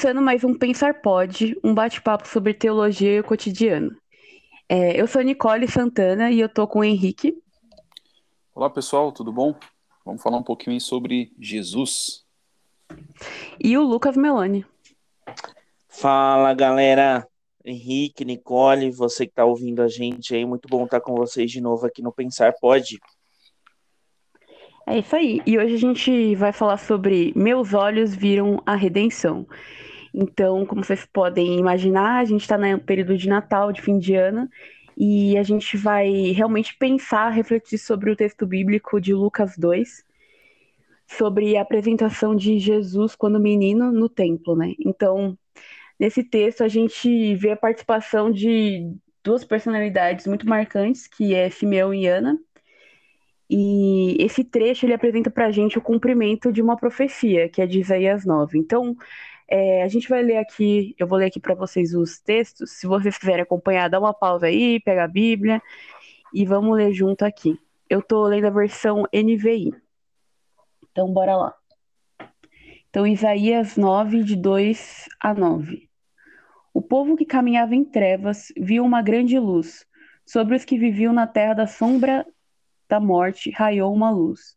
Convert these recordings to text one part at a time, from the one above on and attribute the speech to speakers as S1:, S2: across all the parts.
S1: começando mais um Pensar Pode, um bate-papo sobre teologia e o cotidiano. É, eu sou Nicole Santana e eu tô com o Henrique.
S2: Olá pessoal, tudo bom? Vamos falar um pouquinho sobre Jesus.
S1: E o Lucas Meloni.
S3: Fala galera, Henrique, Nicole, você que está ouvindo a gente aí, muito bom estar com vocês de novo aqui no Pensar Pode.
S1: É isso aí. E hoje a gente vai falar sobre Meus Olhos Viram a Redenção. Então, como vocês podem imaginar, a gente está no período de Natal, de fim de ano, e a gente vai realmente pensar, refletir sobre o texto bíblico de Lucas 2, sobre a apresentação de Jesus quando menino no templo, né? Então, nesse texto a gente vê a participação de duas personalidades muito marcantes, que é Simeão e Ana, e esse trecho ele apresenta para a gente o cumprimento de uma profecia, que é de Isaías 9. Então, é, a gente vai ler aqui, eu vou ler aqui para vocês os textos. Se vocês quiserem acompanhar, dá uma pausa aí, pega a Bíblia e vamos ler junto aqui. Eu estou lendo a versão NVI. Então, bora lá. Então, Isaías 9, de 2 a 9. O povo que caminhava em trevas viu uma grande luz. Sobre os que viviam na terra da sombra da morte raiou uma luz.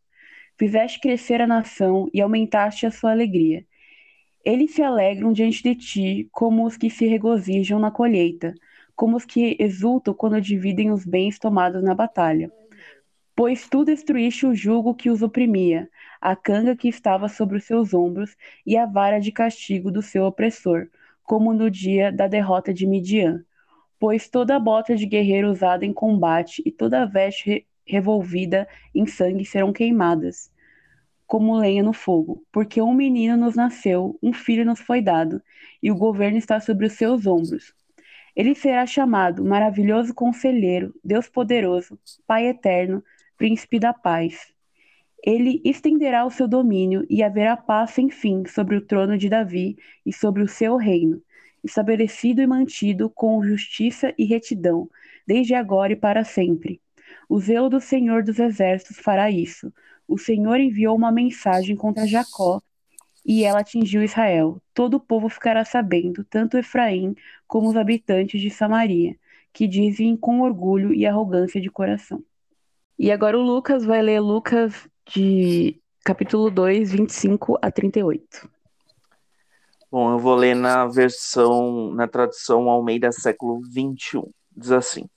S1: Fizeste crescer a nação e aumentaste a sua alegria. Eles se alegram diante de ti, como os que se regozijam na colheita, como os que exultam quando dividem os bens tomados na batalha. Pois tu destruíste o jugo que os oprimia, a canga que estava sobre os seus ombros e a vara de castigo do seu opressor, como no dia da derrota de Midian. Pois toda a bota de guerreiro usada em combate e toda a veste revolvida em sangue serão queimadas, como lenha no fogo, porque um menino nos nasceu, um filho nos foi dado, e o governo está sobre os seus ombros. Ele será chamado Maravilhoso Conselheiro, Deus Poderoso, Pai Eterno, Príncipe da Paz. Ele estenderá o seu domínio e haverá paz sem fim sobre o trono de Davi e sobre o seu reino, estabelecido e mantido com justiça e retidão, desde agora e para sempre o zelo do Senhor dos Exércitos fará isso. O Senhor enviou uma mensagem contra Jacó e ela atingiu Israel. Todo o povo ficará sabendo, tanto Efraim como os habitantes de Samaria, que dizem com orgulho e arrogância de coração. E agora o Lucas vai ler Lucas de capítulo 2, 25 a 38.
S3: Bom, eu vou ler na versão, na tradução Almeida século 21. Diz assim: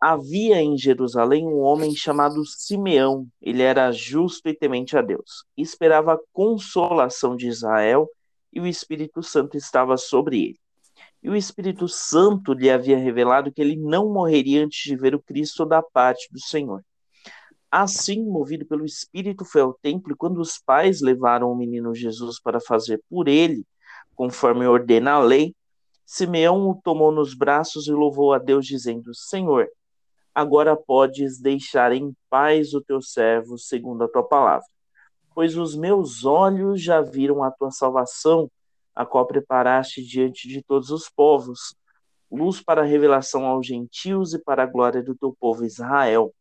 S3: Havia em Jerusalém um homem chamado Simeão. Ele era justo e temente a Deus. Esperava a consolação de Israel e o Espírito Santo estava sobre ele. E o Espírito Santo lhe havia revelado que ele não morreria antes de ver o Cristo da parte do Senhor. Assim, movido pelo Espírito, foi ao templo e quando os pais levaram o menino Jesus para fazer por ele, conforme ordena a lei, Simeão o tomou nos braços e louvou a Deus, dizendo: Senhor, agora podes deixar em paz o teu servo, segundo a tua palavra. Pois os meus olhos já viram a tua salvação, a qual preparaste diante de todos os povos, luz para a revelação aos gentios e para a glória do teu povo Israel.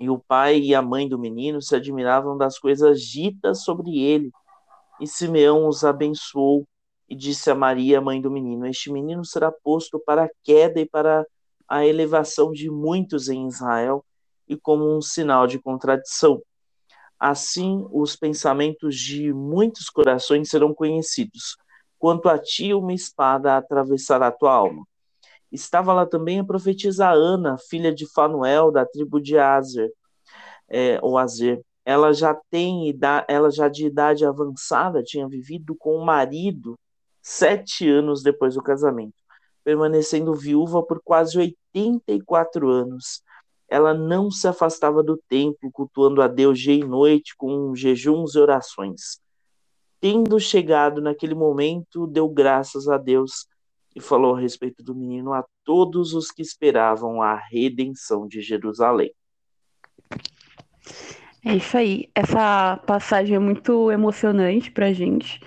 S3: E o pai e a mãe do menino se admiravam das coisas ditas sobre ele. E Simeão os abençoou e disse a Maria, mãe do menino: Este menino será posto para a queda e para a elevação de muitos em Israel e como um sinal de contradição. Assim, os pensamentos de muitos corações serão conhecidos. Quanto a ti, uma espada atravessará tua alma. Estava lá também a profetisa Ana, filha de Fanuel, da tribo de Azer, é, ou Azer. Ela já tem ela já de idade avançada tinha vivido com o marido sete anos depois do casamento permanecendo viúva por quase 84 anos. Ela não se afastava do templo, cultuando a Deus dia e noite com jejuns e orações. Tendo chegado naquele momento, deu graças a Deus e falou a respeito do menino a todos os que esperavam a redenção de Jerusalém.
S1: É isso aí. Essa passagem é muito emocionante para gente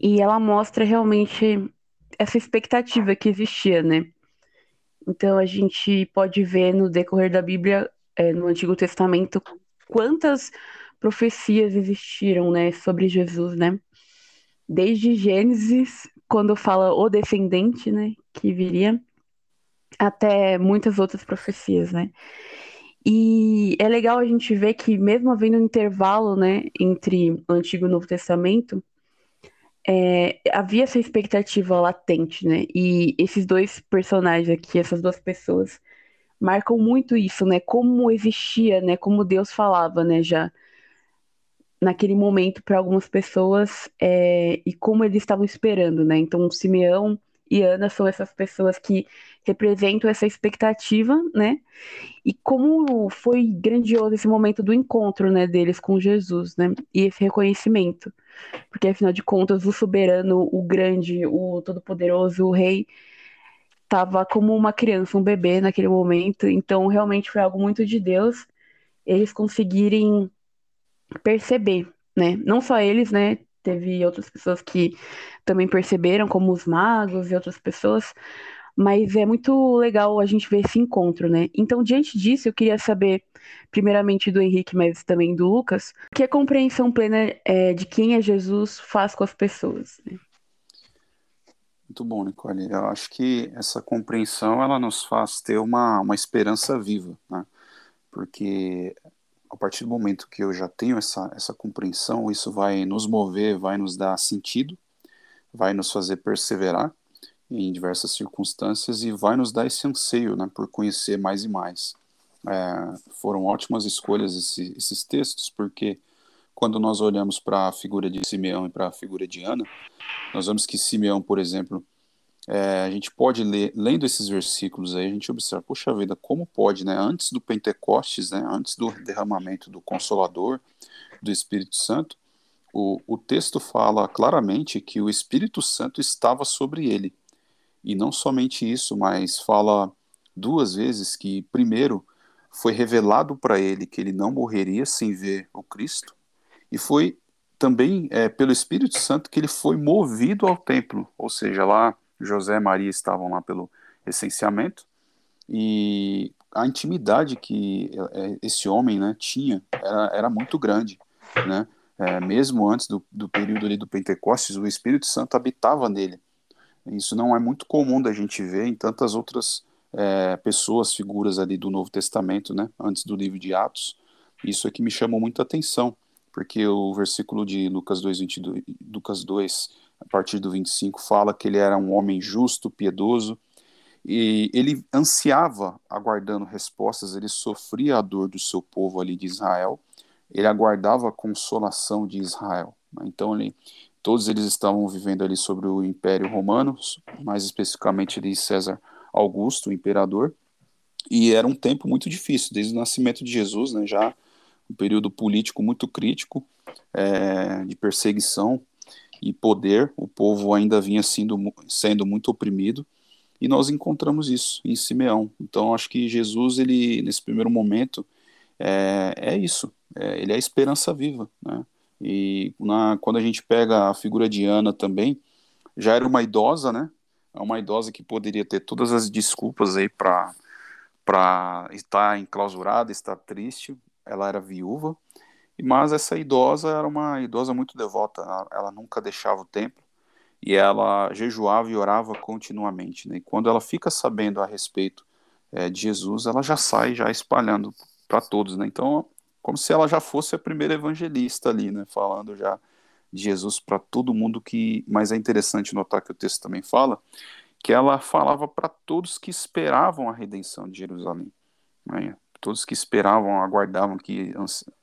S1: e ela mostra realmente essa expectativa que existia, né? Então a gente pode ver no decorrer da Bíblia, é, no Antigo Testamento, quantas profecias existiram, né, sobre Jesus, né? desde Gênesis, quando fala o descendente, né, que viria, até muitas outras profecias, né? E é legal a gente ver que, mesmo havendo um intervalo né, entre o Antigo e o Novo Testamento, é, havia essa expectativa latente, né? E esses dois personagens aqui, essas duas pessoas, marcam muito isso, né? Como existia, né? Como Deus falava, né? Já naquele momento para algumas pessoas é, e como eles estavam esperando, né? Então, Simeão e Ana são essas pessoas que representam essa expectativa, né? E como foi grandioso esse momento do encontro, né, deles com Jesus, né? E esse reconhecimento. Porque afinal de contas, o soberano, o grande, o todo-poderoso, o rei estava como uma criança, um bebê naquele momento. Então, realmente foi algo muito de Deus eles conseguirem perceber, né? Não só eles, né? Teve outras pessoas que também perceberam, como os magos e outras pessoas, mas é muito legal a gente ver esse encontro, né? Então, diante disso, eu queria saber, primeiramente do Henrique, mas também do Lucas, que a compreensão plena é, de quem é Jesus faz com as pessoas. Né?
S2: Muito bom, Nicole. Eu acho que essa compreensão ela nos faz ter uma, uma esperança viva, né? Porque a partir do momento que eu já tenho essa, essa compreensão, isso vai nos mover, vai nos dar sentido, vai nos fazer perseverar em diversas circunstâncias e vai nos dar esse anseio né, por conhecer mais e mais. É, foram ótimas escolhas esse, esses textos, porque quando nós olhamos para a figura de Simeão e para a figura de Ana, nós vemos que Simeão, por exemplo, é, a gente pode ler, lendo esses versículos aí, a gente observa, poxa vida, como pode, né, antes do Pentecostes, né, antes do derramamento do Consolador, do Espírito Santo, o, o texto fala claramente que o Espírito Santo estava sobre ele. E não somente isso, mas fala duas vezes que, primeiro, foi revelado para ele que ele não morreria sem ver o Cristo, e foi também é, pelo Espírito Santo que ele foi movido ao templo, ou seja, lá José e Maria estavam lá pelo recenseamento, e a intimidade que é, esse homem né, tinha era, era muito grande, né? É, mesmo antes do, do período ali do Pentecostes, o Espírito Santo habitava nele. Isso não é muito comum da gente ver em tantas outras é, pessoas, figuras ali do Novo Testamento, né, antes do livro de Atos. Isso é que me chamou muita atenção, porque o versículo de Lucas 2, 22, Lucas 2, a partir do 25, fala que ele era um homem justo, piedoso, e ele ansiava aguardando respostas, ele sofria a dor do seu povo ali de Israel, ele aguardava a consolação de Israel. Né? Então ele Todos eles estavam vivendo ali sobre o Império Romano, mais especificamente de César Augusto, o imperador, e era um tempo muito difícil, desde o nascimento de Jesus, né, já um período político muito crítico, é, de perseguição e poder, o povo ainda vinha sendo, sendo muito oprimido, e nós encontramos isso em Simeão. Então, acho que Jesus, ele nesse primeiro momento, é, é isso, é, ele é a esperança viva, né? E na, quando a gente pega a figura de Ana também, já era uma idosa, né? É uma idosa que poderia ter todas as desculpas aí para para estar enclausurada, estar triste. Ela era viúva, mas essa idosa era uma idosa muito devota. Ela, nunca deixava o templo e ela jejuava e orava continuamente. Né? E quando ela fica sabendo a respeito é, de Jesus, ela já sai já espalhando para todos. Né? Então como se ela já fosse a primeira evangelista ali, né, falando já de Jesus para todo mundo que, mas é interessante notar que o texto também fala que ela falava para todos que esperavam a redenção de Jerusalém, né? Todos que esperavam, aguardavam, que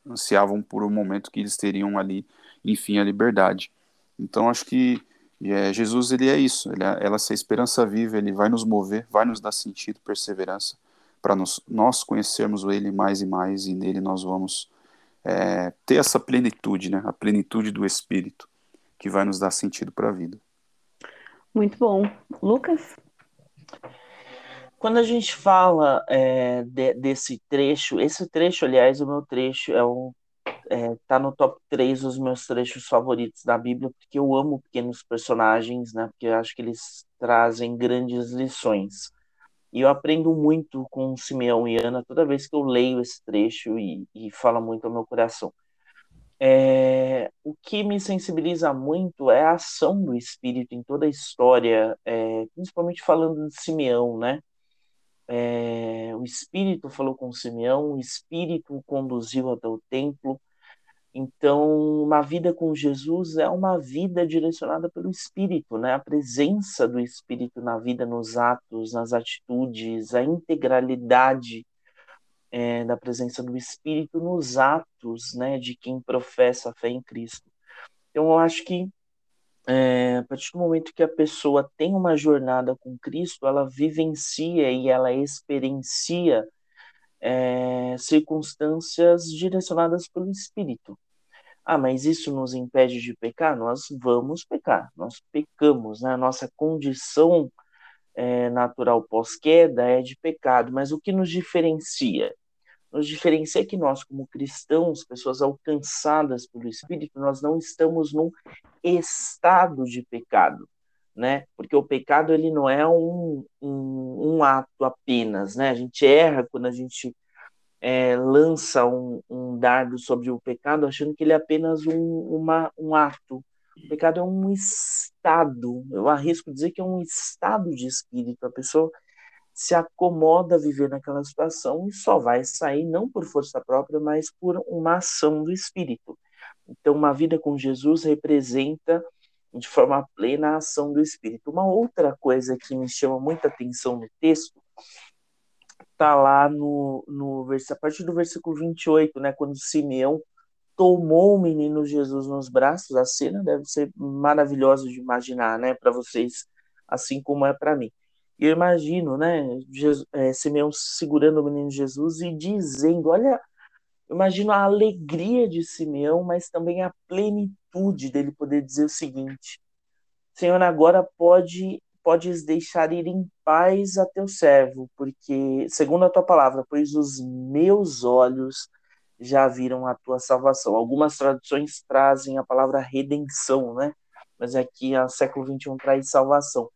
S2: ansiavam por um momento que eles teriam ali, enfim, a liberdade. Então acho que é, Jesus ele é isso, ele é, ela é esperança viva, ele vai nos mover, vai nos dar sentido, perseverança para nós conhecermos Ele mais e mais, e nele nós vamos é, ter essa plenitude, né? a plenitude do Espírito, que vai nos dar sentido para a vida.
S1: Muito bom. Lucas?
S3: Quando a gente fala é, de, desse trecho, esse trecho, aliás, o meu trecho é um é, tá no top 3 dos meus trechos favoritos da Bíblia, porque eu amo pequenos personagens, né? Porque eu acho que eles trazem grandes lições. E eu aprendo muito com Simeão e Ana toda vez que eu leio esse trecho e, e fala muito ao meu coração. É, o que me sensibiliza muito é a ação do Espírito em toda a história, é, principalmente falando de Simeão, né? É, o Espírito falou com Simeão, o Espírito o conduziu até o templo. Então, uma vida com Jesus é uma vida direcionada pelo Espírito, né? A presença do Espírito na vida, nos atos, nas atitudes, a integralidade é, da presença do Espírito nos atos né, de quem professa a fé em Cristo. Então, eu acho que é, a partir do momento que a pessoa tem uma jornada com Cristo, ela vivencia e ela experiencia é, circunstâncias direcionadas pelo Espírito. Ah, mas isso nos impede de pecar? Nós vamos pecar, nós pecamos, né? A nossa condição é, natural pós-queda é de pecado, mas o que nos diferencia? Nos diferencia que nós, como cristãos, pessoas alcançadas pelo Espírito, nós não estamos num estado de pecado, né? Porque o pecado ele não é um, um, um ato apenas, né? A gente erra quando a gente é, lança um, um, dardo sobre o pecado, achando que ele é apenas um, uma, um ato. O pecado é um estado. Eu arrisco dizer que é um estado de espírito. A pessoa se acomoda a viver naquela situação e só vai sair não por força própria, mas por uma ação do Espírito. Então, uma vida com Jesus representa de forma plena a ação do Espírito. Uma outra coisa que me chama muita atenção no texto está lá no, no a partir do versículo 28, né, quando Simeão tomou o menino Jesus nos braços, a cena deve ser maravilhosa de imaginar, né, para vocês, assim como é para mim. E eu imagino, né, Jesus, é, Simeão segurando o menino Jesus e dizendo: Olha, imagino a alegria de Simeão, mas também a plenitude dele poder dizer o seguinte: Senhor, agora pode podes deixar ir em paz a teu servo, porque, segundo a tua palavra, pois os meus olhos já viram a tua salvação. Algumas traduções trazem a palavra redenção, né? Mas aqui, a século XXI, traz salvação.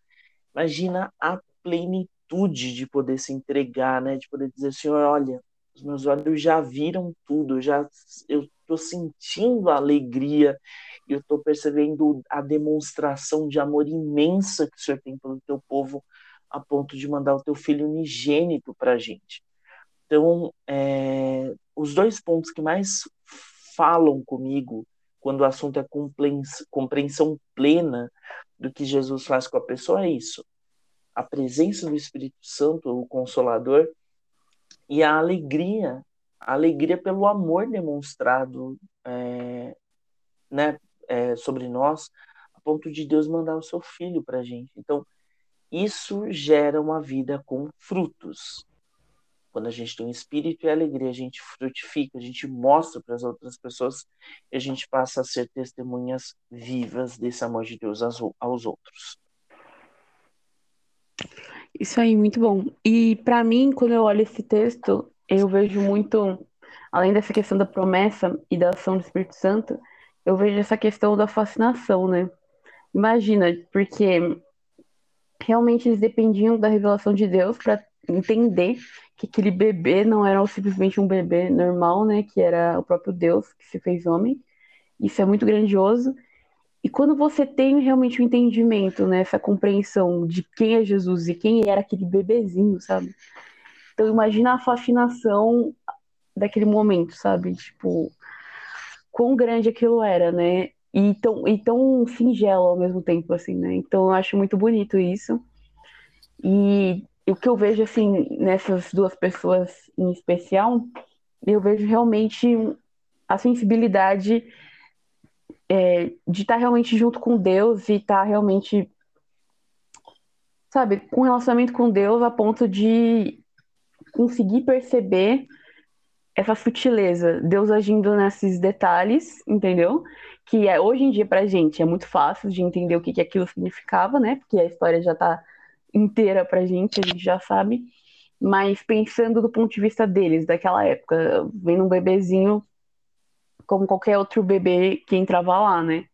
S3: Imagina a plenitude de poder se entregar, né? De poder dizer, Senhor, olha, os meus olhos já viram tudo, já eu estou sentindo a alegria, eu estou percebendo a demonstração de amor imensa que o Senhor tem pelo teu povo, a ponto de mandar o teu filho unigênito para a gente. Então, é, os dois pontos que mais falam comigo quando o assunto é compreensão plena do que Jesus faz com a pessoa é isso a presença do Espírito Santo, o Consolador, e a alegria, a alegria pelo amor demonstrado é, né, é, sobre nós, a ponto de Deus mandar o seu Filho para a gente. Então, isso gera uma vida com frutos. Quando a gente tem um espírito e alegria, a gente frutifica, a gente mostra para as outras pessoas e a gente passa a ser testemunhas vivas desse amor de Deus aos outros.
S1: Isso aí, muito bom. E para mim, quando eu olho esse texto, eu vejo muito, além dessa questão da promessa e da ação do Espírito Santo, eu vejo essa questão da fascinação, né? Imagina, porque realmente eles dependiam da revelação de Deus para entender que aquele bebê não era simplesmente um bebê normal, né? Que era o próprio Deus que se fez homem. Isso é muito grandioso. E quando você tem realmente o um entendimento, né, essa compreensão de quem é Jesus e quem era aquele bebezinho, sabe? Então imagina a fascinação daquele momento, sabe? Tipo, quão grande aquilo era, né? E tão, e tão singelo ao mesmo tempo, assim, né? Então eu acho muito bonito isso. E o que eu vejo, assim, nessas duas pessoas em especial, eu vejo realmente a sensibilidade é, de estar tá realmente junto com Deus e estar tá realmente, sabe, com relacionamento com Deus a ponto de conseguir perceber essa sutileza, Deus agindo nesses detalhes, entendeu? Que é, hoje em dia pra gente é muito fácil de entender o que, que aquilo significava, né? Porque a história já tá inteira pra gente, a gente já sabe. Mas pensando do ponto de vista deles, daquela época, vendo um bebezinho como qualquer outro bebê que entrava lá, né?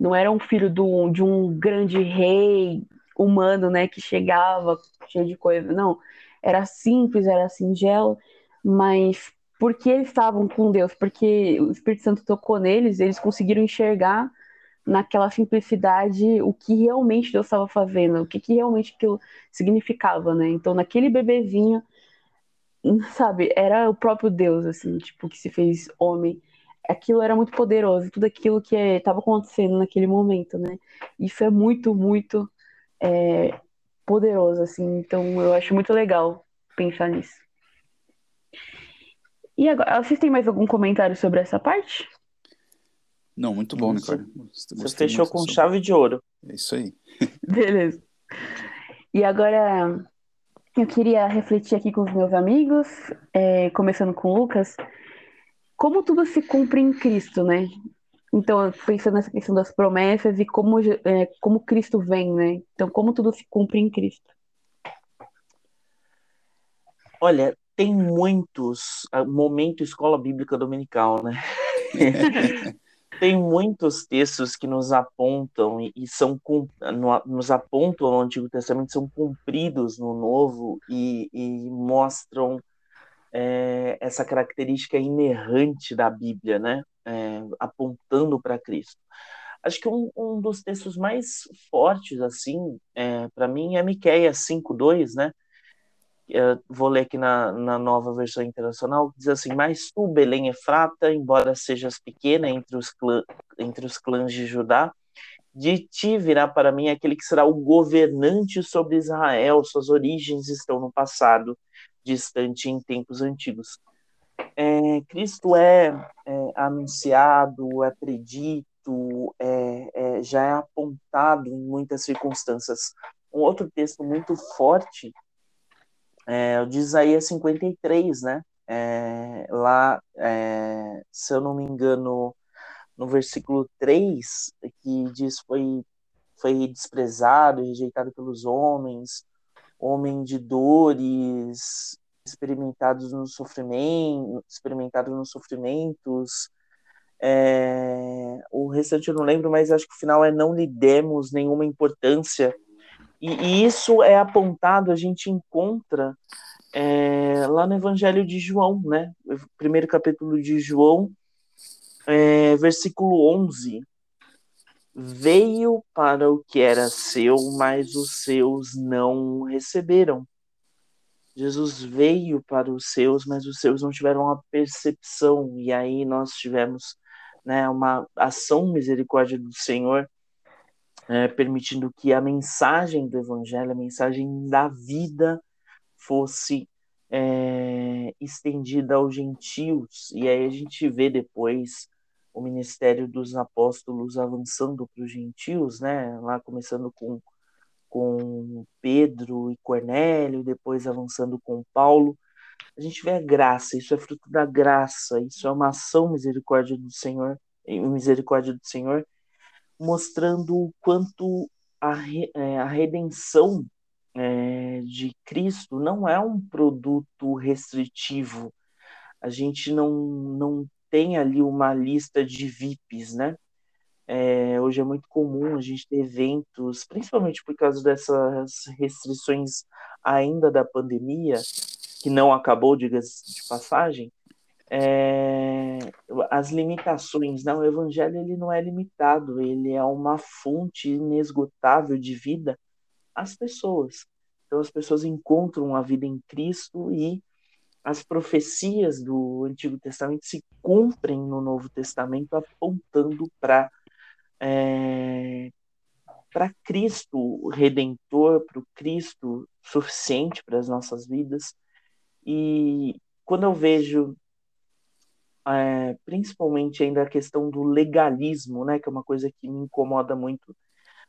S1: Não era um filho do, de um grande rei humano, né, que chegava cheio de coisa, não. Era simples, era singelo, mas porque eles estavam com Deus, porque o Espírito Santo tocou neles, eles conseguiram enxergar naquela simplicidade o que realmente Deus estava fazendo, o que, que realmente aquilo significava, né? Então, naquele bebezinho, sabe, era o próprio Deus, assim, tipo, que se fez homem. Aquilo era muito poderoso, tudo aquilo que estava acontecendo naquele momento, né? Isso é muito, muito é, poderoso, assim. Então, eu acho muito legal pensar nisso. E agora, vocês têm mais algum comentário sobre essa parte?
S2: Não, muito bom, Nicole.
S3: Você fechou com chave de ouro.
S2: É isso aí.
S1: Beleza. E agora eu queria refletir aqui com os meus amigos, é, começando com o Lucas, como tudo se cumpre em Cristo, né? Então, pensando nessa questão das promessas e como, é, como Cristo vem, né? Então, como tudo se cumpre em Cristo.
S3: Olha, tem muitos ah, momento escola bíblica dominical, né? tem muitos textos que nos apontam e, são nos apontam no Antigo Testamento são cumpridos no Novo e, e mostram é, essa característica inerrante da Bíblia, né? É, apontando para Cristo. Acho que um, um, dos textos mais fortes assim, é, para mim é Miqueias 5:2, né? Eu vou ler aqui na, na nova versão internacional, diz assim, mas tu, Belém Efrata, embora sejas pequena entre os, clã, entre os clãs de Judá, de ti virá para mim aquele que será o governante sobre Israel, suas origens estão no passado, distante em tempos antigos. É, Cristo é, é, anunciado, é predito, é, é, já é apontado em muitas circunstâncias. Um outro texto muito forte é o de Isaías 53, né? É, lá, é, se eu não me engano, no versículo 3, que diz foi, foi desprezado rejeitado pelos homens, homem de dores, experimentados no sofrimento, experimentados nos sofrimentos. É, o restante eu não lembro, mas acho que o final é não lhe demos nenhuma importância e, e isso é apontado, a gente encontra é, lá no Evangelho de João, né? Primeiro capítulo de João, é, versículo 11. Veio para o que era seu, mas os seus não receberam. Jesus veio para os seus, mas os seus não tiveram a percepção. E aí nós tivemos né, uma ação misericórdia do Senhor é, permitindo que a mensagem do Evangelho, a mensagem da vida, fosse é, estendida aos gentios. E aí a gente vê depois o ministério dos apóstolos avançando para os gentios, né? Lá começando com, com Pedro e Cornélio, depois avançando com Paulo. A gente vê a graça, isso é fruto da graça, isso é uma ação misericórdia do Senhor, misericórdia do Senhor, mostrando o quanto a, é, a redenção é, de Cristo não é um produto restritivo. A gente não, não tem ali uma lista de VIPs, né? É, hoje é muito comum a gente ter eventos, principalmente por causa dessas restrições ainda da pandemia, que não acabou, diga-se de passagem, é, as limitações, né? O evangelho ele não é limitado, ele é uma fonte inesgotável de vida às pessoas. Então as pessoas encontram a vida em Cristo e as profecias do Antigo Testamento se cumprem no Novo Testamento, apontando para é, para Cristo Redentor, para o Cristo suficiente para as nossas vidas. E quando eu vejo é, principalmente ainda a questão do legalismo, né, que é uma coisa que me incomoda muito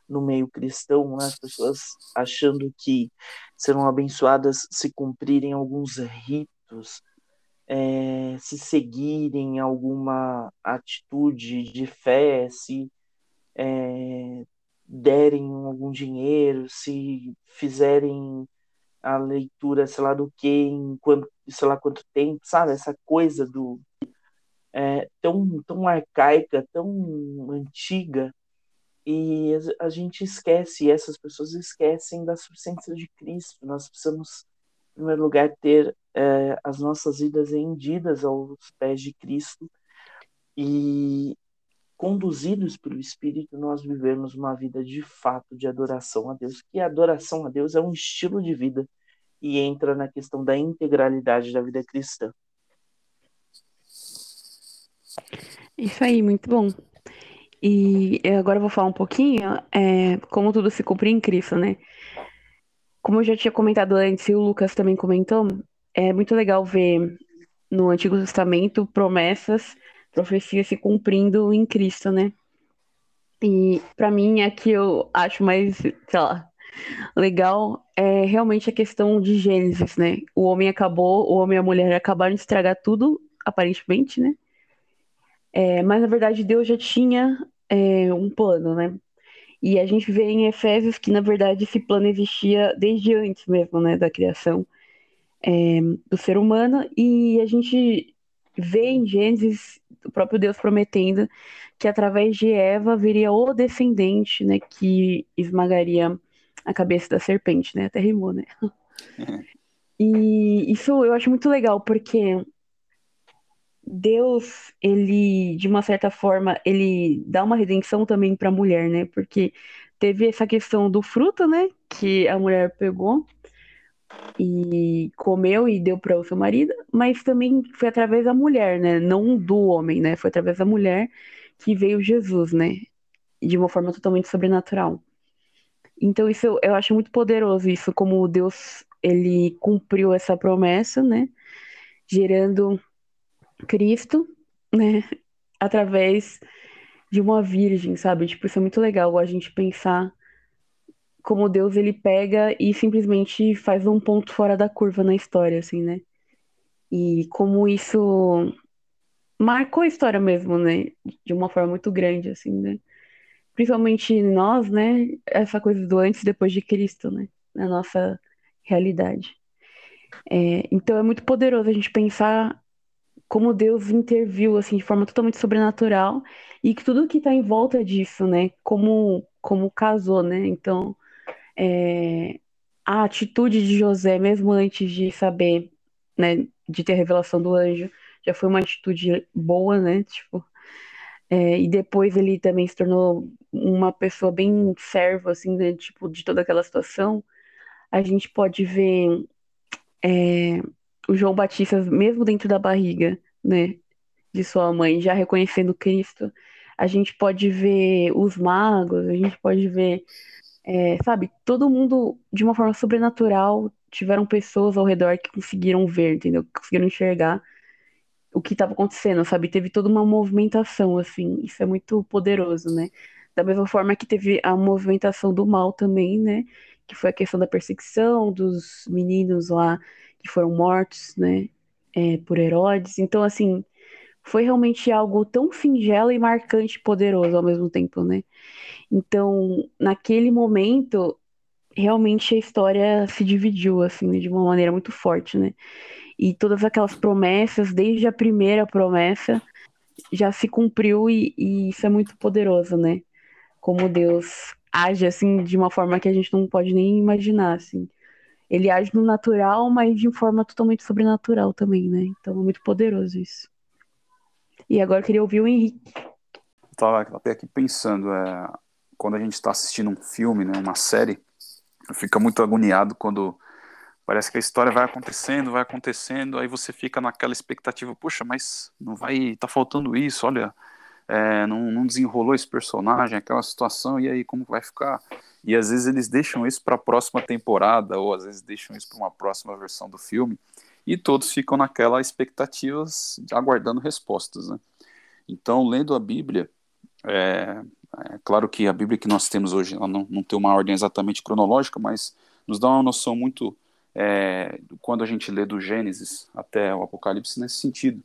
S3: no meio cristão, né, as pessoas achando que serão abençoadas se cumprirem alguns ritos, é, se seguirem alguma atitude de fé, se é, derem algum dinheiro, se fizerem a leitura, sei lá do que, em quanto, sei lá quanto tempo, sabe? Essa coisa do, é, tão, tão arcaica, tão antiga, e a, gente esquece, essas pessoas esquecem da suficiência de Cristo. Nós precisamos, em primeiro lugar, ter é, as nossas vidas rendidas aos pés de Cristo e conduzidos pelo Espírito, nós vivemos uma vida de fato de adoração a Deus, que a adoração a Deus é um estilo de vida e entra na questão da integralidade da vida cristã.
S1: Isso aí, muito bom. E agora eu vou falar um pouquinho é, como tudo se cumpre em Cristo, né? Como eu já tinha comentado antes, e o Lucas também comentou, é muito legal ver no Antigo Testamento promessas, profecias se cumprindo em Cristo, né? E para mim é que eu acho mais, sei lá, legal é realmente a questão de Gênesis, né? O homem acabou, o homem e a mulher acabaram de estragar tudo, aparentemente, né? É, mas na verdade Deus já tinha é, um plano, né? E a gente vê em Efésios que na verdade esse plano existia desde antes mesmo, né, da criação é, do ser humano. E a gente vê em Gênesis o próprio Deus prometendo que através de Eva viria o descendente, né, que esmagaria a cabeça da serpente, né? Até rimou, né? E isso eu acho muito legal, porque Deus, ele, de uma certa forma, ele dá uma redenção também para a mulher, né? Porque teve essa questão do fruto, né? Que a mulher pegou e comeu e deu para o seu marido, mas também foi através da mulher, né? Não do homem, né? Foi através da mulher que veio Jesus, né? De uma forma totalmente sobrenatural. Então isso eu, eu acho muito poderoso isso, como Deus ele cumpriu essa promessa, né? Gerando Cristo, né, através de uma virgem, sabe? Tipo, isso é muito legal a gente pensar como Deus ele pega e simplesmente faz um ponto fora da curva na história, assim, né? E como isso marcou a história mesmo, né? De uma forma muito grande, assim, né? Principalmente nós, né? Essa coisa do antes e depois de Cristo, né? Na nossa realidade. É, então é muito poderoso a gente pensar como Deus interviu assim de forma totalmente sobrenatural e que tudo que está em volta disso, né, como como casou, né? Então, é, a atitude de José, mesmo antes de saber, né, de ter a revelação do anjo, já foi uma atitude boa, né? Tipo, é, e depois ele também se tornou uma pessoa bem serva, assim, né, tipo, de toda aquela situação. A gente pode ver é, o João Batista, mesmo dentro da barriga, né, de sua mãe, já reconhecendo Cristo, a gente pode ver os magos, a gente pode ver, é, sabe, todo mundo de uma forma sobrenatural. Tiveram pessoas ao redor que conseguiram ver, entendeu? Que conseguiram enxergar o que estava acontecendo, sabe? Teve toda uma movimentação, assim. Isso é muito poderoso, né? Da mesma forma que teve a movimentação do mal também, né? Que foi a questão da perseguição dos meninos lá que foram mortos, né, é, por Herodes. Então, assim, foi realmente algo tão singelo e marcante e poderoso ao mesmo tempo, né? Então, naquele momento, realmente a história se dividiu, assim, de uma maneira muito forte, né? E todas aquelas promessas, desde a primeira promessa, já se cumpriu e, e isso é muito poderoso, né? Como Deus age, assim, de uma forma que a gente não pode nem imaginar, assim ele age no natural, mas de forma totalmente sobrenatural também, né? Então é muito poderoso isso. E agora eu queria ouvir o Henrique.
S2: Estava até aqui pensando, é, quando a gente está assistindo um filme, né, uma série, fica muito agoniado quando parece que a história vai acontecendo, vai acontecendo, aí você fica naquela expectativa, poxa, mas não vai, tá faltando isso, olha, é, não, não desenrolou esse personagem, aquela situação, e aí como vai ficar? E às vezes eles deixam isso para a próxima temporada, ou às vezes deixam isso para uma próxima versão do filme, e todos ficam naquela expectativas, aguardando respostas. Né? Então, lendo a Bíblia, é, é, claro que a Bíblia que nós temos hoje ela não, não tem uma ordem exatamente cronológica, mas nos dá uma noção muito é, quando a gente lê do Gênesis até o Apocalipse nesse sentido.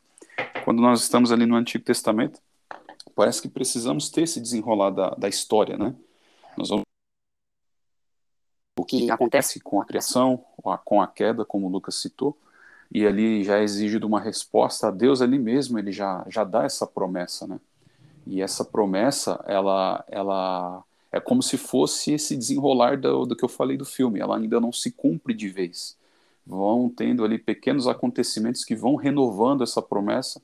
S2: Quando nós estamos ali no Antigo Testamento, parece que precisamos ter esse desenrolar da, da história, né? Nós vamos o que acontece com a criação, com a queda, como o Lucas citou, e ali já exige de uma resposta a Deus ali mesmo, ele já, já dá essa promessa, né? E essa promessa, ela, ela é como se fosse esse desenrolar do, do que eu falei do filme, ela ainda não se cumpre de vez, vão tendo ali pequenos acontecimentos que vão renovando essa promessa,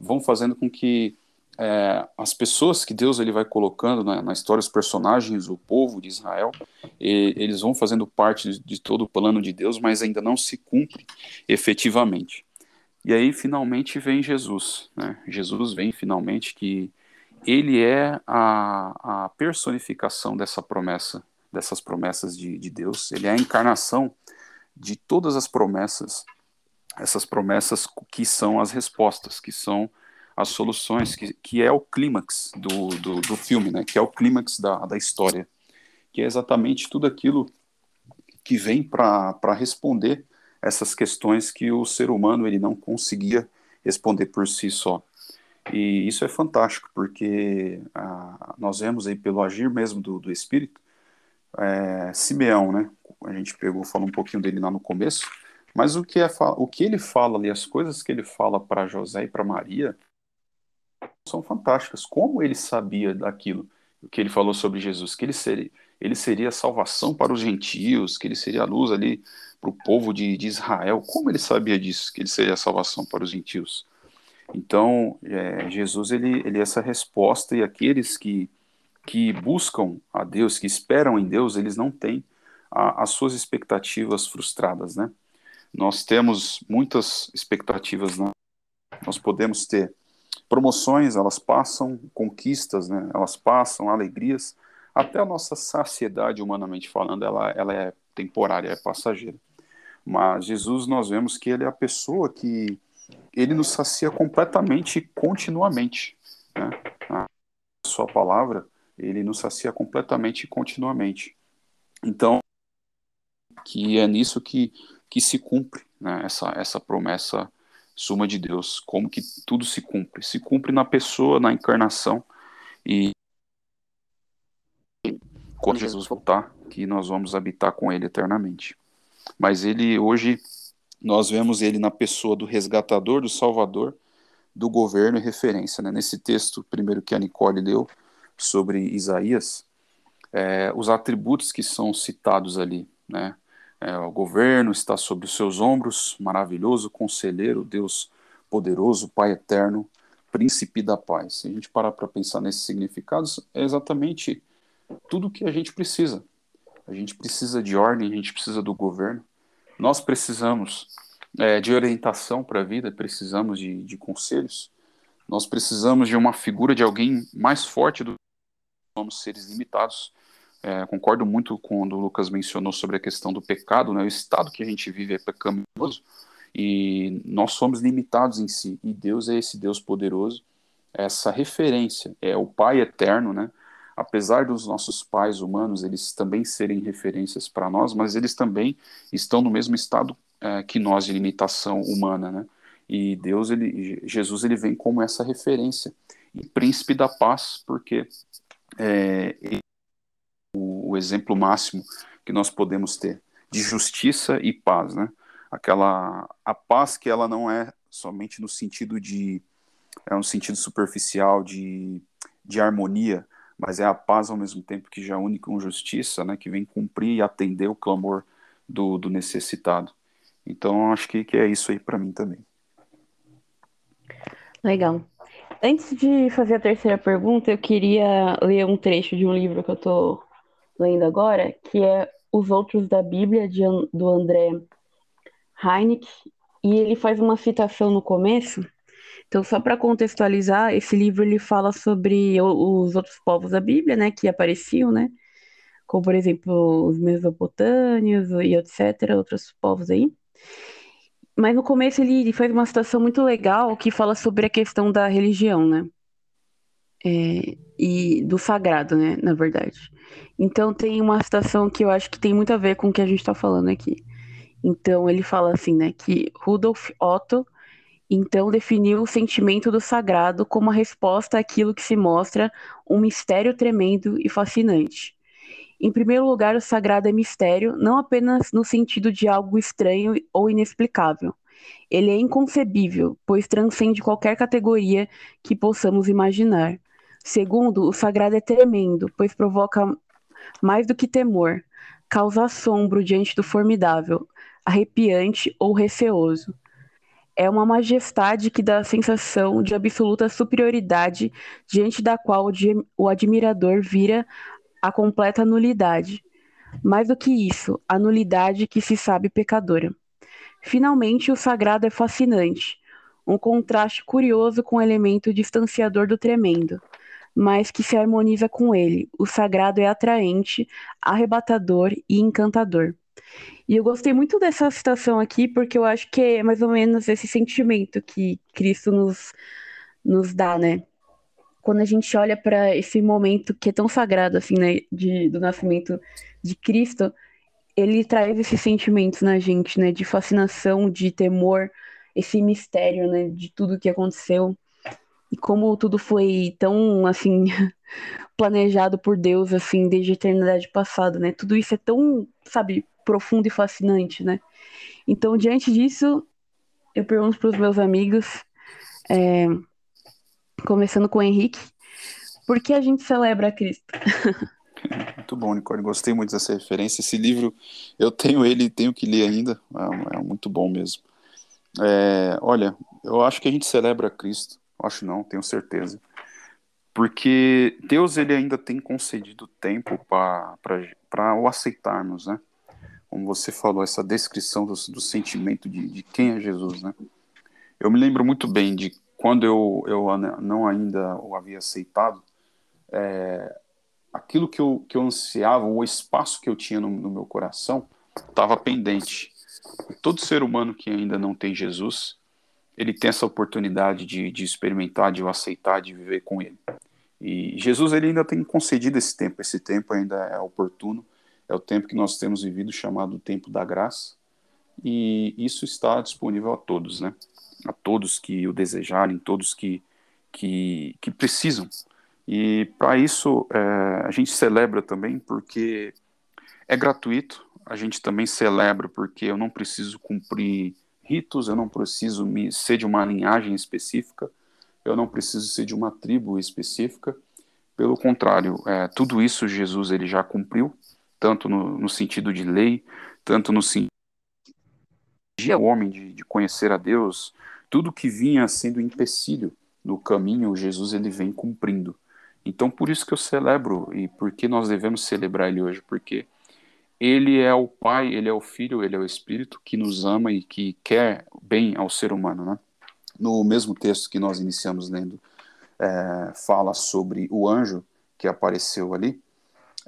S2: vão fazendo com que é, as pessoas que Deus ele vai colocando na, na, história, os personagens, o povo de Israel, e, eles vão fazendo parte de, de, todo o plano de Deus, mas ainda não se cumpre efetivamente. E aí finalmente vem Jesus, né? Jesus vem finalmente que ele é a, a personificação dessa promessa, dessas promessas de, de Deus. Ele é a encarnação de todas as promessas, essas promessas que são as respostas, que são as soluções, que, que é o clímax do, do, do, filme, né? que é o clímax da, da história, que é exatamente tudo aquilo que vem para responder essas questões que o ser humano ele não conseguia responder por si só. E isso é fantástico, porque ah, nós vemos aí pelo agir mesmo do, do Espírito, é, Simeão, né? A gente pegou, falou um pouquinho dele lá no começo, mas o que, é, o que ele fala ali, as coisas que ele fala para José e para Maria, são fantásticas. Como ele sabia daquilo? O que ele falou sobre Jesus, que ele seria, ele seria salvação para os gentios, que ele seria a luz ali para o povo de, de, Israel. Como ele sabia disso, que ele seria a salvação para os gentios? Então, é, Jesus, ele, ele é essa resposta, e aqueles que, que buscam a Deus, que esperam em Deus, eles não têm a, as suas expectativas frustradas, né? Nós temos muitas expectativas, né? nós podemos ter promoções, elas passam, conquistas, né? elas passam, alegrias, até a nossa saciedade, humanamente falando, ela, ela é temporária, é passageira. Mas Jesus, nós vemos que ele é a pessoa que ele nos sacia completamente e continuamente. Né? A sua palavra, ele nos sacia completamente e continuamente. Então, que é nisso que, que se cumpre né? essa, essa promessa suma de Deus, como que tudo se cumpre. Se cumpre na pessoa, na encarnação e quando Jesus voltar, que nós vamos habitar com ele eternamente. Mas ele hoje nós vemos ele na pessoa do resgatador, do salvador, do governo e referência. Né? Nesse texto, primeiro que a Nicole leu, sobre Isaías, é, os atributos que são citados ali, né? É, o governo está sobre os seus ombros, maravilhoso conselheiro, Deus poderoso, Pai eterno, príncipe da paz. Se a gente parar para pensar nesses significados, é exatamente tudo o que a gente precisa. A gente precisa de ordem, a gente precisa do governo. Nós precisamos é, de orientação para a vida, precisamos de, de conselhos. Nós precisamos de uma figura de alguém mais forte do que somos seres limitados é, concordo muito quando o Lucas mencionou sobre a questão do pecado, né? O estado que a gente vive é pecaminoso e nós somos limitados em si. E Deus é esse Deus poderoso, essa referência, é o Pai eterno, né? Apesar dos nossos pais humanos, eles também serem referências para nós, mas eles também estão no mesmo estado é, que nós de limitação humana, né? E Deus, ele, Jesus, ele vem como essa referência e príncipe da paz, porque é, o, exemplo máximo que nós podemos ter de justiça e paz, né? Aquela a paz que ela não é somente no sentido de é um sentido superficial de, de harmonia, mas é a paz ao mesmo tempo que já une com justiça, né? Que vem cumprir e atender o clamor do, do necessitado. Então acho que, que é isso aí para mim também.
S1: Legal. Antes de fazer a terceira pergunta, eu queria ler um trecho de um livro que eu estou lendo agora, que é Os Outros da Bíblia, de, do André Heinck, e ele faz uma citação no começo. Então, só para contextualizar, esse livro ele fala sobre os outros povos da Bíblia, né, que apareciam, né, como por exemplo os mesopotâmios e etc, outros povos aí. Mas no começo ele, ele faz uma citação muito legal que fala sobre a questão da religião, né? É, e do sagrado, né, na verdade. Então tem uma citação que eu acho que tem muito a ver com o que a gente está falando aqui. Então ele fala assim, né, que Rudolf Otto então definiu o sentimento do sagrado como a resposta àquilo que se mostra um mistério tremendo e fascinante. Em primeiro lugar, o sagrado é mistério, não apenas no sentido de algo estranho ou inexplicável. Ele é inconcebível, pois transcende qualquer categoria que possamos imaginar. Segundo, o sagrado é tremendo, pois provoca mais do que temor, causa assombro diante do formidável. arrepiante ou receoso. É uma majestade que dá a sensação de absoluta superioridade diante da qual o admirador vira a completa nulidade. Mais do que isso, a nulidade que se sabe pecadora. Finalmente, o sagrado é fascinante, um contraste curioso com o elemento distanciador do tremendo, mas que se harmoniza com ele. O sagrado é atraente, arrebatador e encantador. E eu gostei muito dessa citação aqui, porque eu acho que é mais ou menos esse sentimento que Cristo nos, nos dá, né? Quando a gente olha para esse momento que é tão sagrado, assim, né, de, do nascimento de Cristo, ele traz esses sentimentos na gente, né, de fascinação, de temor, esse mistério, né, de tudo que aconteceu e como tudo foi tão, assim, planejado por Deus, assim, desde a eternidade passada, né? Tudo isso é tão, sabe, profundo e fascinante, né? Então, diante disso, eu pergunto para os meus amigos, é, começando com o Henrique, por que a gente celebra Cristo?
S2: Muito bom, Nicole. Gostei muito dessa referência. Esse livro, eu tenho ele e tenho que ler ainda. É, é muito bom mesmo. É, olha, eu acho que a gente celebra Cristo. Acho não, tenho certeza. Porque Deus ele ainda tem concedido tempo para o aceitarmos, né? Como você falou, essa descrição do, do sentimento de, de quem é Jesus, né? Eu me lembro muito bem de quando eu, eu não ainda o havia aceitado, é, aquilo que eu, que eu ansiava, o espaço que eu tinha no, no meu coração, estava pendente. Todo ser humano que ainda não tem Jesus, ele tem essa oportunidade de, de experimentar, de aceitar, de viver com ele. E Jesus ele ainda tem concedido esse tempo, esse tempo ainda é oportuno, é o tempo que nós temos vivido chamado tempo da graça, e isso está disponível a todos, né? A todos que o desejarem, todos que, que, que precisam. E para isso é, a gente celebra também porque é gratuito, a gente também celebra porque eu não preciso cumprir ritos, eu não preciso me, ser de uma linhagem específica, eu não preciso ser de uma tribo específica. Pelo contrário, é, tudo isso Jesus ele já cumpriu, tanto no, no sentido de lei, tanto no sentido de homem de, de conhecer a Deus, tudo que vinha sendo empecilho no caminho, Jesus ele vem cumprindo. Então, por isso que eu celebro e por que nós devemos celebrar ele hoje, porque ele é o Pai, ele é o Filho, ele é o Espírito que nos ama e que quer bem ao ser humano, né? No mesmo texto que nós iniciamos lendo, é, fala sobre o anjo que apareceu ali,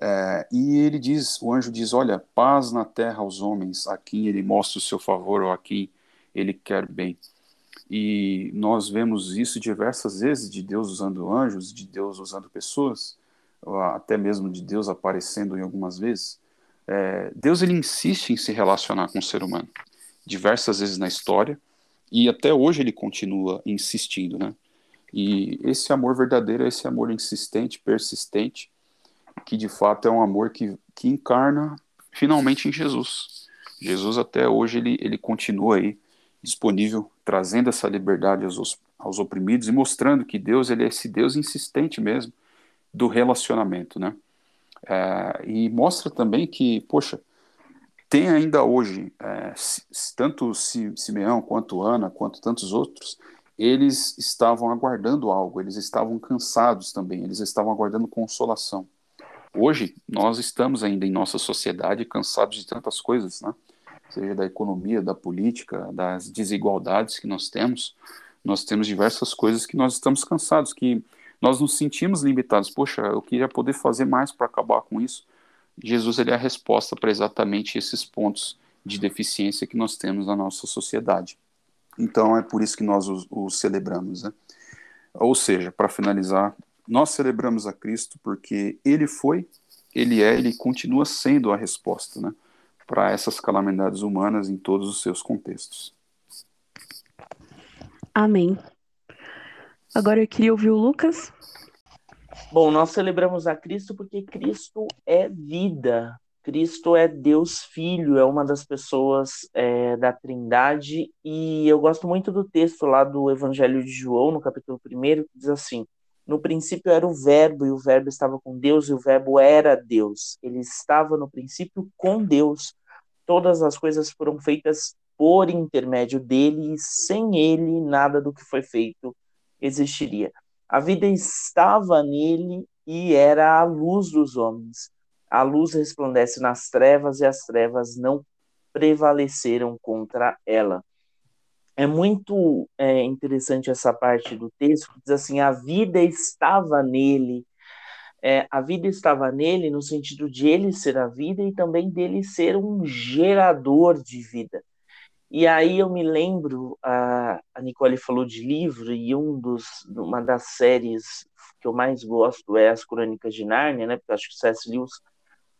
S2: é, e ele diz, o anjo diz, olha, paz na terra aos homens, a quem ele mostra o seu favor ou a quem ele quer bem. E nós vemos isso diversas vezes, de Deus usando anjos, de Deus usando pessoas, até mesmo de Deus aparecendo em algumas vezes é, Deus ele insiste em se relacionar com o ser humano diversas vezes na história e até hoje ele continua insistindo, né? E esse amor verdadeiro é esse amor insistente, persistente, que de fato é um amor que, que encarna finalmente em Jesus. Jesus até hoje ele, ele continua aí disponível, trazendo essa liberdade aos, aos oprimidos e mostrando que Deus ele é esse Deus insistente mesmo do relacionamento, né? É, e mostra também que, poxa, tem ainda hoje, é, tanto Simeão quanto Ana, quanto tantos outros, eles estavam aguardando algo, eles estavam cansados também, eles estavam aguardando consolação. Hoje, nós estamos ainda em nossa sociedade cansados de tantas coisas, né? seja da economia, da política, das desigualdades que nós temos, nós temos diversas coisas que nós estamos cansados, que nós nos sentimos limitados. Poxa, eu queria poder fazer mais para acabar com isso. Jesus ele é a resposta para exatamente esses pontos de deficiência que nós temos na nossa sociedade. Então é por isso que nós o, o celebramos. Né? Ou seja, para finalizar, nós celebramos a Cristo porque Ele foi, Ele é, Ele continua sendo a resposta né, para essas calamidades humanas em todos os seus contextos.
S1: Amém. Agora eu queria ouvir o Lucas.
S3: Bom, nós celebramos a Cristo porque Cristo é vida. Cristo é Deus Filho, é uma das pessoas é, da Trindade, e eu gosto muito do texto lá do Evangelho de João, no capítulo 1, que diz assim: No princípio era o Verbo, e o Verbo estava com Deus, e o Verbo era Deus. Ele estava no princípio com Deus. todas as coisas foram feitas por intermédio dele, e sem ele nada do que foi feito existiria. A vida estava nele e era a luz dos homens. A luz resplandece nas trevas e as trevas não prevaleceram contra ela. É muito é, interessante essa parte do texto, que diz assim: a vida estava nele. É, a vida estava nele no sentido de ele ser a vida e também dele ser um gerador de vida. E aí eu me lembro, a, a Nicole falou de livro, e um dos, uma das séries que eu mais gosto é As Crônicas de Nárnia, né? Porque acho que C.S. Lewis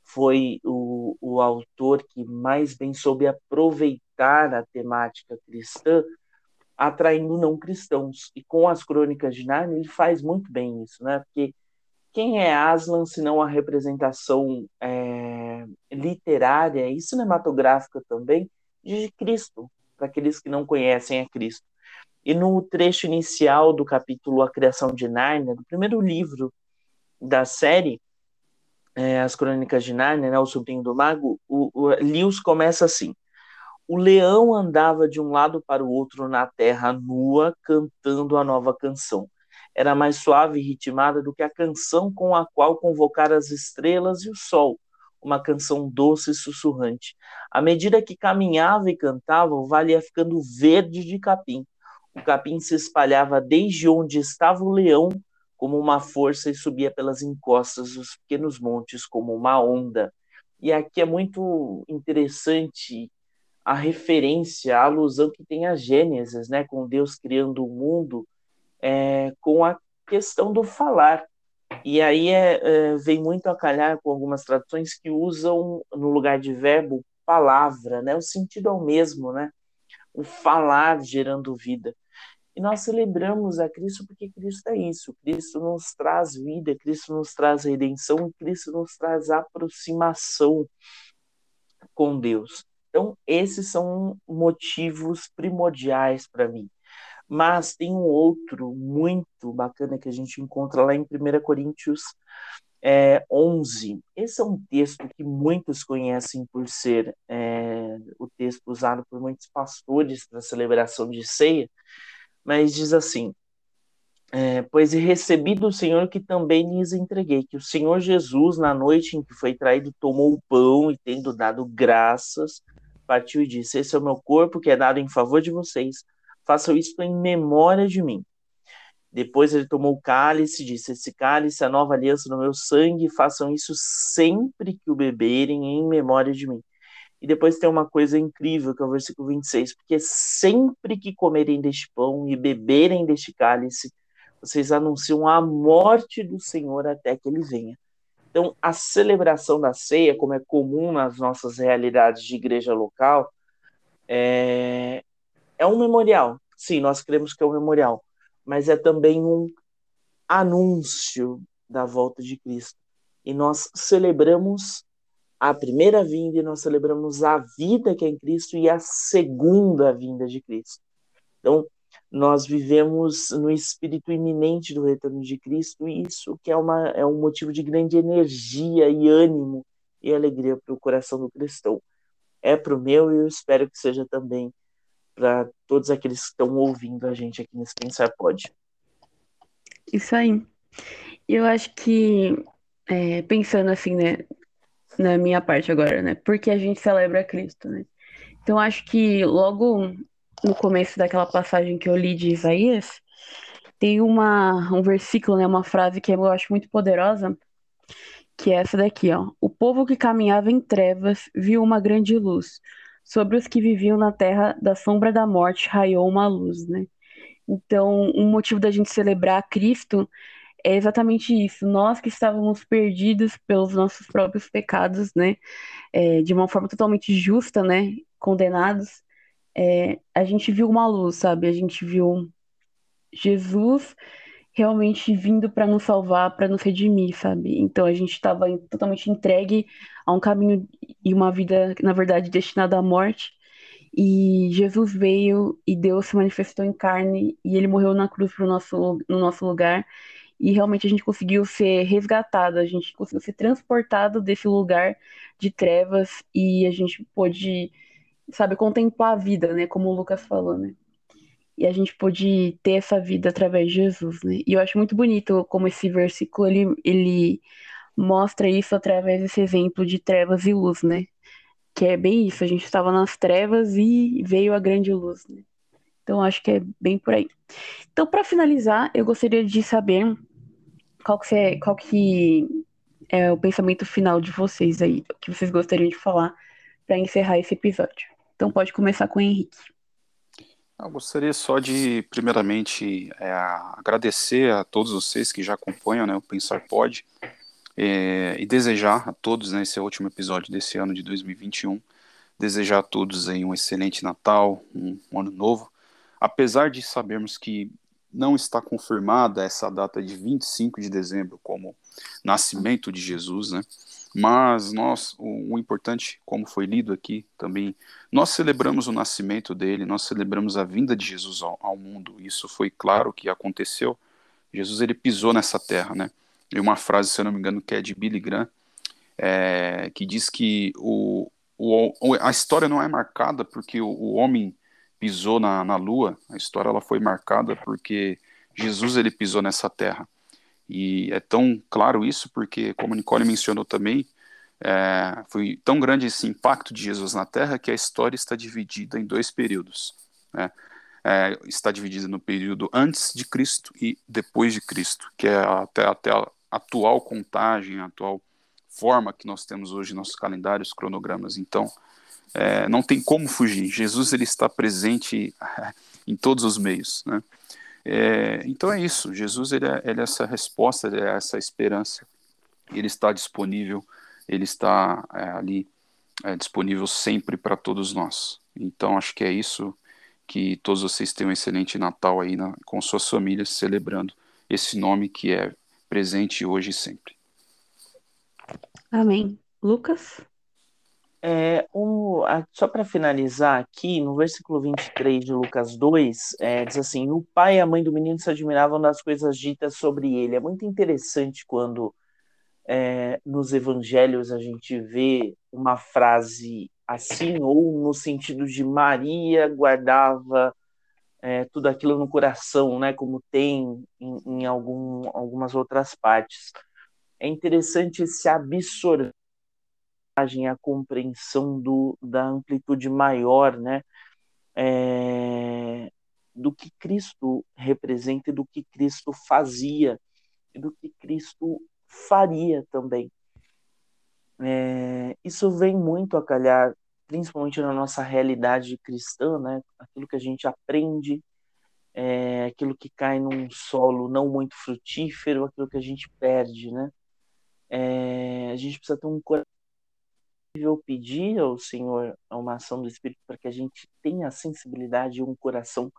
S3: foi o, o autor que mais bem soube aproveitar a temática cristã, atraindo não cristãos. E com as Crônicas de Nárnia ele faz muito bem isso, né? Porque quem é Aslan, se não a representação é, literária e cinematográfica também de Cristo, para aqueles que não conhecem a Cristo. E no trecho inicial do capítulo A Criação de Nárnia, do primeiro livro da série, é, As Crônicas de Nárnia, né, o Sobrinho do Mago, o, o Lewis começa assim: O leão andava de um lado para o outro na terra nua, cantando a nova canção. Era mais suave e ritmada do que a canção com a qual convocar as estrelas e o sol uma canção doce e sussurrante. À medida que caminhava e cantava, o vale ia ficando verde de capim. O capim se espalhava desde onde estava o leão como uma força e subia pelas encostas dos pequenos montes como uma onda. E aqui é muito interessante a referência, a alusão que tem a Gênesis, né, com Deus criando o mundo, é, com a questão do falar. E aí é, é, vem muito a calhar com algumas traduções que usam, no lugar de verbo, palavra, né? O sentido é o mesmo, né? O falar gerando vida. E nós celebramos a Cristo porque Cristo é isso. Cristo nos traz vida, Cristo nos traz redenção, Cristo nos traz aproximação com Deus. Então, esses são motivos primordiais para mim. Mas tem um outro muito bacana que a gente encontra lá em 1 Coríntios é, 11. Esse é um texto que muitos conhecem por ser é, o texto usado por muitos pastores para celebração de ceia, mas diz assim: é, Pois recebi do Senhor que também lhes entreguei, que o Senhor Jesus, na noite em que foi traído, tomou o pão e, tendo dado graças, partiu e disse: Esse é o meu corpo que é dado em favor de vocês façam isso em memória de mim. Depois ele tomou o cálice e disse: Esse cálice é a nova aliança no meu sangue, façam isso sempre que o beberem em memória de mim. E depois tem uma coisa incrível, que é o versículo 26, porque sempre que comerem deste pão e beberem deste cálice, vocês anunciam a morte do Senhor até que ele venha. Então, a celebração da ceia, como é comum nas nossas realidades de igreja local, é, é um memorial. Sim, nós cremos que é um memorial, mas é também um anúncio da volta de Cristo. E nós celebramos a primeira vinda e nós celebramos a vida que é em Cristo e a segunda vinda de Cristo. Então, nós vivemos no espírito iminente do retorno de Cristo e isso que é, uma, é um motivo de grande energia e ânimo e alegria para o coração do cristão. É para o meu e eu espero que seja também para todos aqueles que estão ouvindo a gente aqui nesse Pensar Pode.
S1: Isso aí. Eu acho que, é, pensando assim, né, na minha parte agora, né, porque a gente celebra Cristo, né? Então, acho que logo no começo daquela passagem que eu li de Isaías, tem uma, um versículo, né, uma frase que eu acho muito poderosa, que é essa daqui, ó. O povo que caminhava em trevas viu uma grande luz sobre os que viviam na terra da sombra da morte raiou uma luz, né? Então, um motivo da gente celebrar Cristo é exatamente isso. Nós que estávamos perdidos pelos nossos próprios pecados, né? É, de uma forma totalmente justa, né? Condenados, é, a gente viu uma luz, sabe? A gente viu Jesus realmente vindo para nos salvar, para nos redimir, sabe? Então a gente estava totalmente entregue a um caminho e uma vida, na verdade, destinada à morte. E Jesus veio e Deus se manifestou em carne e ele morreu na cruz pro nosso, no nosso lugar. e realmente a gente conseguiu ser resgatado, a gente conseguiu ser transportado desse lugar de trevas e a gente pôde, sabe, contemplar a vida, né, como o Lucas falou, né? E a gente pôde ter essa vida através de Jesus, né? E eu acho muito bonito como esse versículo ele, ele mostra isso através desse exemplo de trevas e luz, né? Que é bem isso, a gente estava nas trevas e veio a grande luz, né? Então acho que é bem por aí. Então, para finalizar, eu gostaria de saber qual que, é, qual que é o pensamento final de vocês aí, o que vocês gostariam de falar para encerrar esse episódio. Então pode começar com o Henrique.
S2: Eu gostaria só de, primeiramente, é, agradecer a todos vocês que já acompanham né, o Pensar Pode é, e desejar a todos, né, esse é o último episódio desse ano de 2021, desejar a todos aí um excelente Natal, um, um ano novo, apesar de sabermos que não está confirmada essa data de 25 de dezembro como nascimento de Jesus, né? Mas nós, o, o, importante, como foi lido aqui também, nós celebramos o nascimento dele, nós celebramos a vinda de Jesus ao, ao mundo. Isso foi claro que aconteceu. Jesus ele pisou nessa terra, né? E uma frase, se eu não me engano, que é de Billy Graham, é, que diz que o, o, a história não é marcada porque o, o homem pisou na, na lua, a história ela foi marcada porque Jesus ele pisou nessa terra. E é tão claro isso porque, como Nicole mencionou também, é, foi tão grande esse impacto de Jesus na Terra que a história está dividida em dois períodos. Né? É, está dividida no período antes de Cristo e depois de Cristo, que é até, até a atual contagem, a atual forma que nós temos hoje nossos calendários, cronogramas. Então, é, não tem como fugir. Jesus ele está presente em todos os meios, né? É, então é isso. Jesus ele é, ele é, essa resposta, ele é essa esperança. Ele está disponível, ele está é, ali é, disponível sempre para todos nós. Então acho que é isso. Que todos vocês tenham um excelente Natal aí na, com suas famílias, celebrando esse nome que é presente hoje e sempre.
S1: Amém. Lucas?
S3: É, um, só para finalizar aqui, no versículo 23 de Lucas 2, é, diz assim: O pai e a mãe do menino se admiravam das coisas ditas sobre ele. É muito interessante quando é, nos evangelhos a gente vê uma frase assim, ou no sentido de Maria guardava é, tudo aquilo no coração, né, como tem em, em algum, algumas outras partes. É interessante se absorver a compreensão do, da amplitude maior, né, é, do que Cristo representa e do que Cristo fazia e do que Cristo faria também. É, isso vem muito a calhar, principalmente na nossa realidade cristã, né, aquilo que a gente aprende, é, aquilo que cai num solo não muito frutífero, aquilo que a gente perde, né? É, a gente precisa ter um coração pedir ao Senhor uma ação do Espírito para que a gente tenha sensibilidade e um coração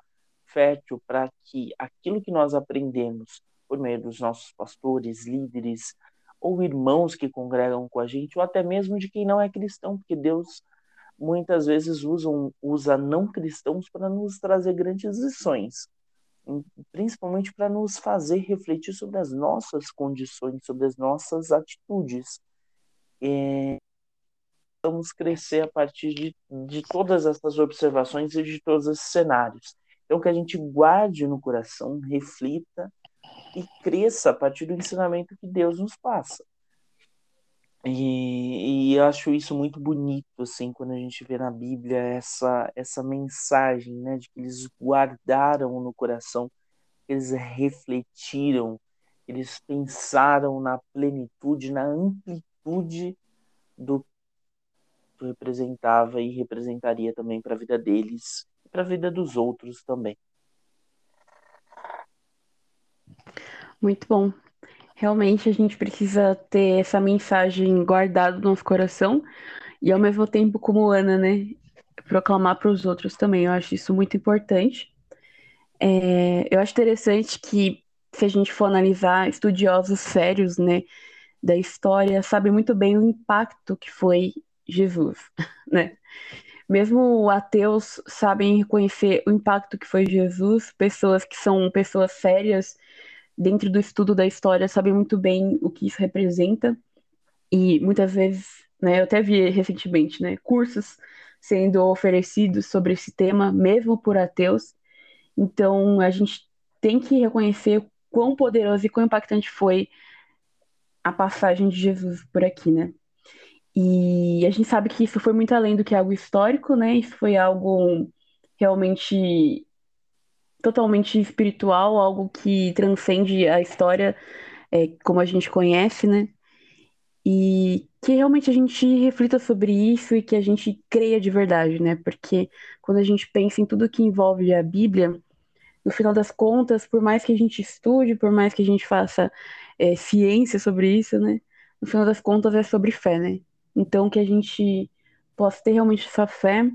S3: fértil para que aquilo que nós aprendemos por meio dos nossos pastores, líderes ou irmãos que congregam com a gente, ou até mesmo de quem não é cristão, porque Deus muitas vezes usa, usa não cristãos para nos trazer grandes lições, principalmente para nos fazer refletir sobre as nossas condições, sobre as nossas atitudes. É, vamos crescer a partir de, de todas essas observações e de todos esses cenários. Então, que a gente guarde no coração, reflita e cresça a partir do ensinamento que Deus nos passa. E, e eu acho isso muito bonito, assim, quando a gente vê na Bíblia essa, essa mensagem, né, de que eles guardaram no coração, eles refletiram, eles pensaram na plenitude, na amplitude do representava e representaria também para a vida deles e para a vida dos outros também.
S1: Muito bom. Realmente a gente precisa ter essa mensagem guardada no nosso coração e ao mesmo tempo, como Ana, né, proclamar para os outros também. Eu acho isso muito importante. É, eu acho interessante que se a gente for analisar estudiosos sérios, né, da história, sabem muito bem o impacto que foi Jesus, né? Mesmo ateus sabem reconhecer o impacto que foi Jesus, pessoas que são pessoas sérias dentro do estudo da história, sabem muito bem o que isso representa. E muitas vezes, né, eu até vi recentemente, né, cursos sendo oferecidos sobre esse tema, mesmo por ateus. Então, a gente tem que reconhecer quão poderoso e quão impactante foi a passagem de Jesus por aqui, né? E a gente sabe que isso foi muito além do que algo histórico, né? Isso foi algo realmente totalmente espiritual, algo que transcende a história é, como a gente conhece, né? E que realmente a gente reflita sobre isso e que a gente creia de verdade, né? Porque quando a gente pensa em tudo que envolve a Bíblia, no final das contas, por mais que a gente estude, por mais que a gente faça é, ciência sobre isso, né? No final das contas é sobre fé, né? Então que a gente possa ter realmente essa fé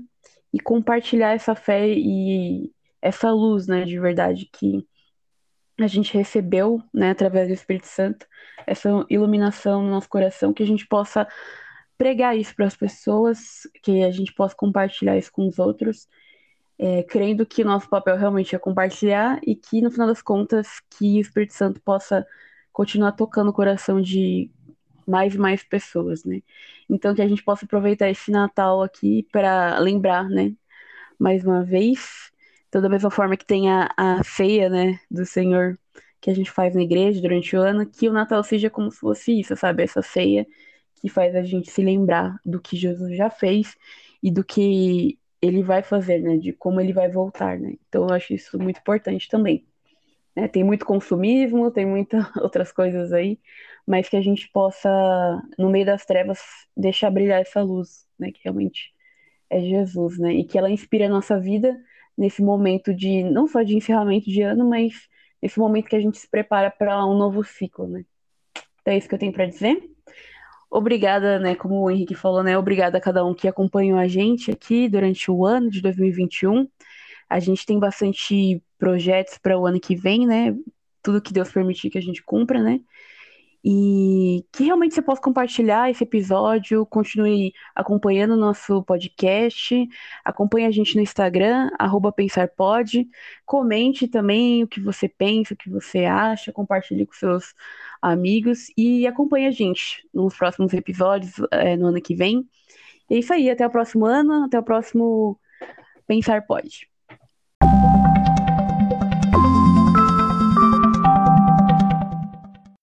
S1: e compartilhar essa fé e essa luz, né, de verdade que a gente recebeu, né, através do Espírito Santo, essa iluminação no nosso coração, que a gente possa pregar isso para as pessoas, que a gente possa compartilhar isso com os outros é, crendo que nosso papel realmente é compartilhar e que, no final das contas, que o Espírito Santo possa continuar tocando o coração de mais e mais pessoas, né? Então, que a gente possa aproveitar esse Natal aqui para lembrar, né? Mais uma vez, então, da mesma forma que tem a, a ceia, né, do Senhor que a gente faz na igreja durante o ano, que o Natal seja como se fosse isso, sabe? Essa ceia que faz a gente se lembrar do que Jesus já fez e do que ele vai fazer, né? De como ele vai voltar, né? Então eu acho isso muito importante também. Né? Tem muito consumismo, tem muitas outras coisas aí, mas que a gente possa, no meio das trevas, deixar brilhar essa luz, né? Que realmente é Jesus, né? E que ela inspire a nossa vida nesse momento de, não só de encerramento de ano, mas nesse momento que a gente se prepara para um novo ciclo, né? Então é isso que eu tenho para dizer. Obrigada, né, como o Henrique falou, né, obrigada a cada um que acompanhou a gente aqui durante o ano de 2021. A gente tem bastante projetos para o ano que vem, né? Tudo que Deus permitir que a gente cumpra, né? E que realmente você possa compartilhar esse episódio, continue acompanhando o nosso podcast, acompanhe a gente no Instagram, PensarPod, comente também o que você pensa, o que você acha, compartilhe com seus amigos e acompanhe a gente nos próximos episódios é, no ano que vem. E é isso aí, até o próximo ano, até o próximo Pensar Pode.